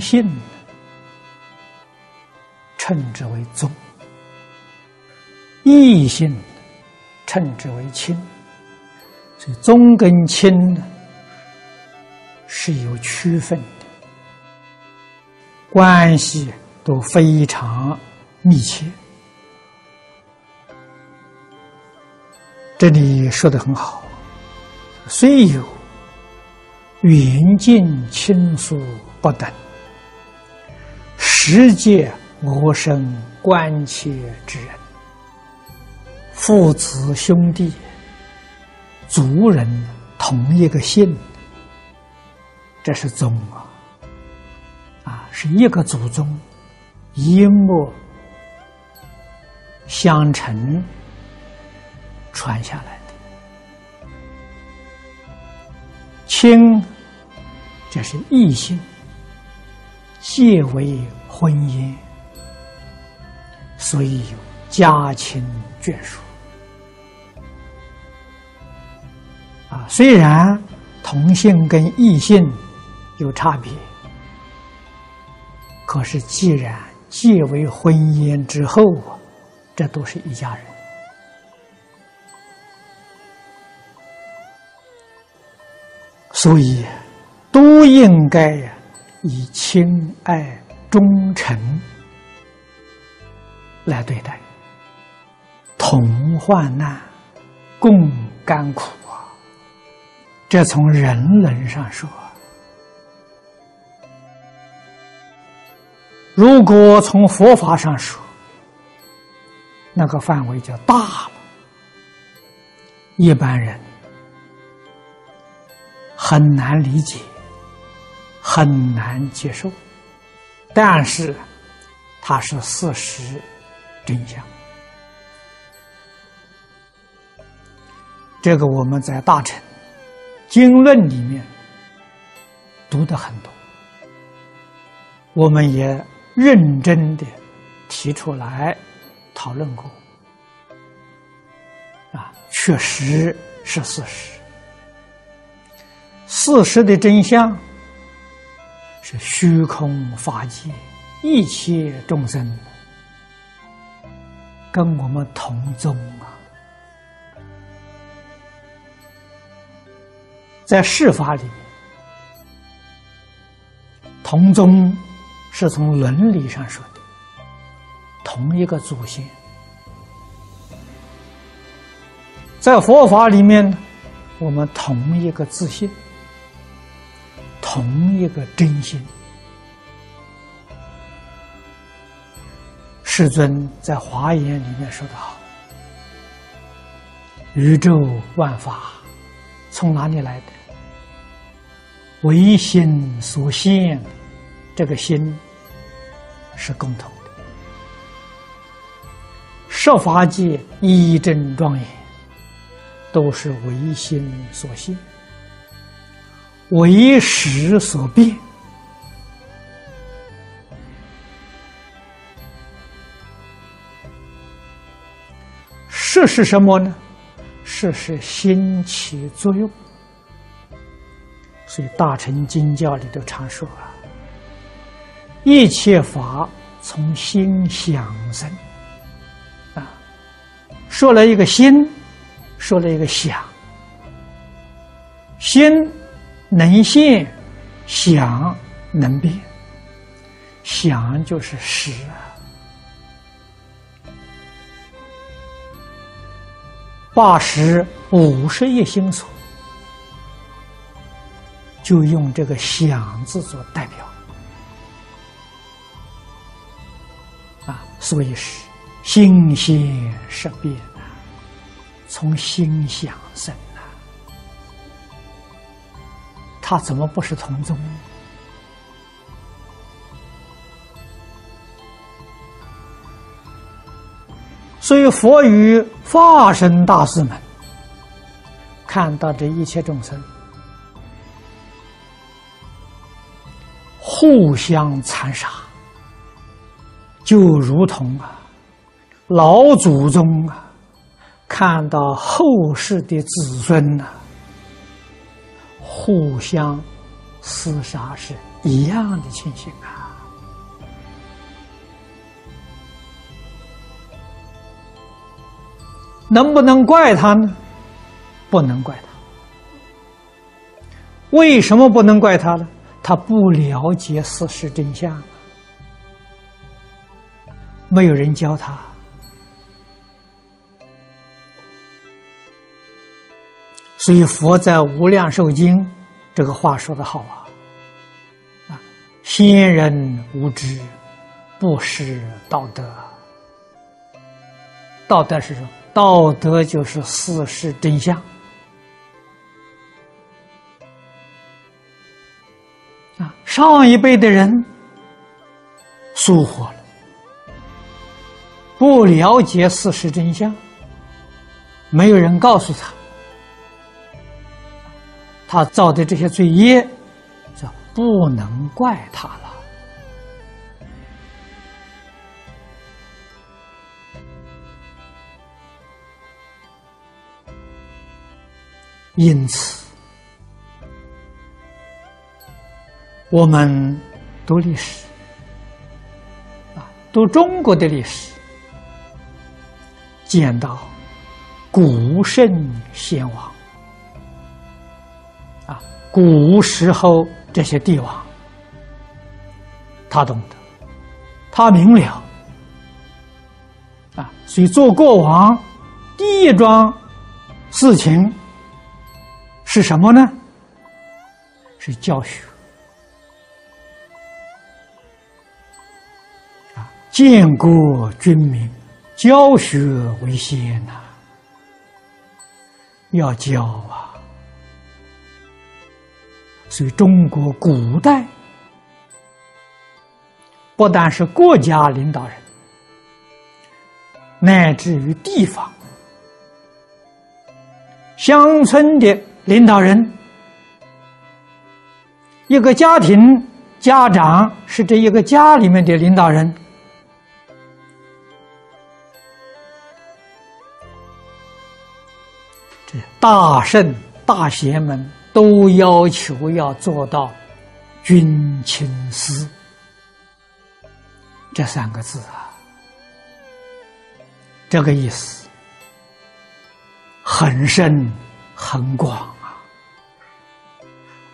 性称之为宗，异性称之为亲。所以宗跟亲呢是有区分的，关系都非常密切。这里说的很好，虽有远近亲疏不等，直接我生关切之人，父子兄弟，族人同一个姓，这是宗啊，啊，是一个祖宗，一脉相承。传下来的。亲，这是异性，皆为婚姻，所以有家亲眷属。啊，虽然同性跟异性有差别，可是既然结为婚姻之后啊，这都是一家人。所以，都应该以亲爱忠诚来对待，同患难，共甘苦啊！这从人伦上说，如果从佛法上说，那个范围就大了，一般人。很难理解，很难接受，但是它是事实真相。这个我们在大乘经论里面读的很多，我们也认真的提出来讨论过，啊，确实是事实。事实的真相是虚空法界一切众生跟我们同宗啊，在世法里面，同宗是从伦理上说的，同一个祖先；在佛法里面，我们同一个自信。同一个真心，世尊在华严里面说的好：“宇宙万法从哪里来的？唯心所现，这个心是共同的。设法界一真庄严，都是唯心所现。”为时所变，事是什么呢？事是心起作用，所以大乘经教里头常说啊，一切法从心想生，啊，说了一个心，说了一个想，心。能现，想能变，想就是识啊。八十五十亿心所，就用这个“想”字做代表啊，所以是心现识变啊，从心想生。他怎么不是同宗？所以佛与化身大师们看到这一切众生互相残杀，就如同啊老祖宗啊看到后世的子孙呐。互相厮杀是一样的情形啊。能不能怪他呢？不能怪他。为什么不能怪他呢？他不了解事实真相没有人教他。所以佛在《无量寿经》这个话说的好啊，啊，先人无知，不识道德。道德是什么？道德就是事实真相。啊，上一辈的人疏忽了，不了解事实真相，没有人告诉他，他造的这些罪业，就不能怪他了。因此，我们读历史啊，读中国的历史，见到古圣先王啊，古时候这些帝王，他懂得，他明了啊，所以做国王第一桩事情。是什么呢？是教学啊，建国军民，教学为先呐，要教啊。所以，中国古代不但是国家领导人，乃至于地方、乡村的。领导人，一个家庭家长是这一个家里面的领导人，这大圣大贤们都要求要做到君亲师这三个字啊，这个意思很深。很广啊，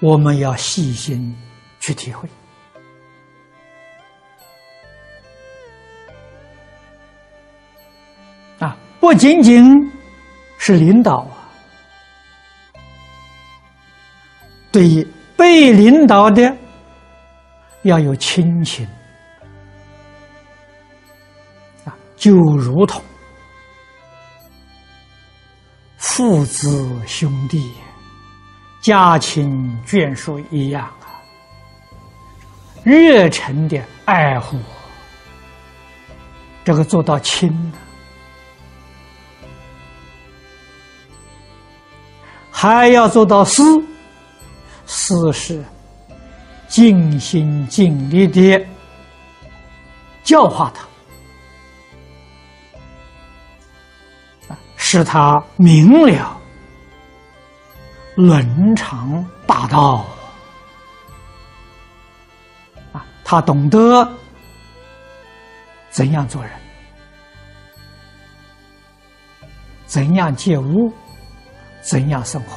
我们要细心去体会啊，不仅仅是领导啊，对于被领导的要有亲情啊，就如同。父子兄弟、家亲眷属一样啊，热忱的爱护，这个做到亲还要做到私，四是尽心尽力的教化他。使他明了伦常大道啊，他懂得怎样做人，怎样借物，怎样生活。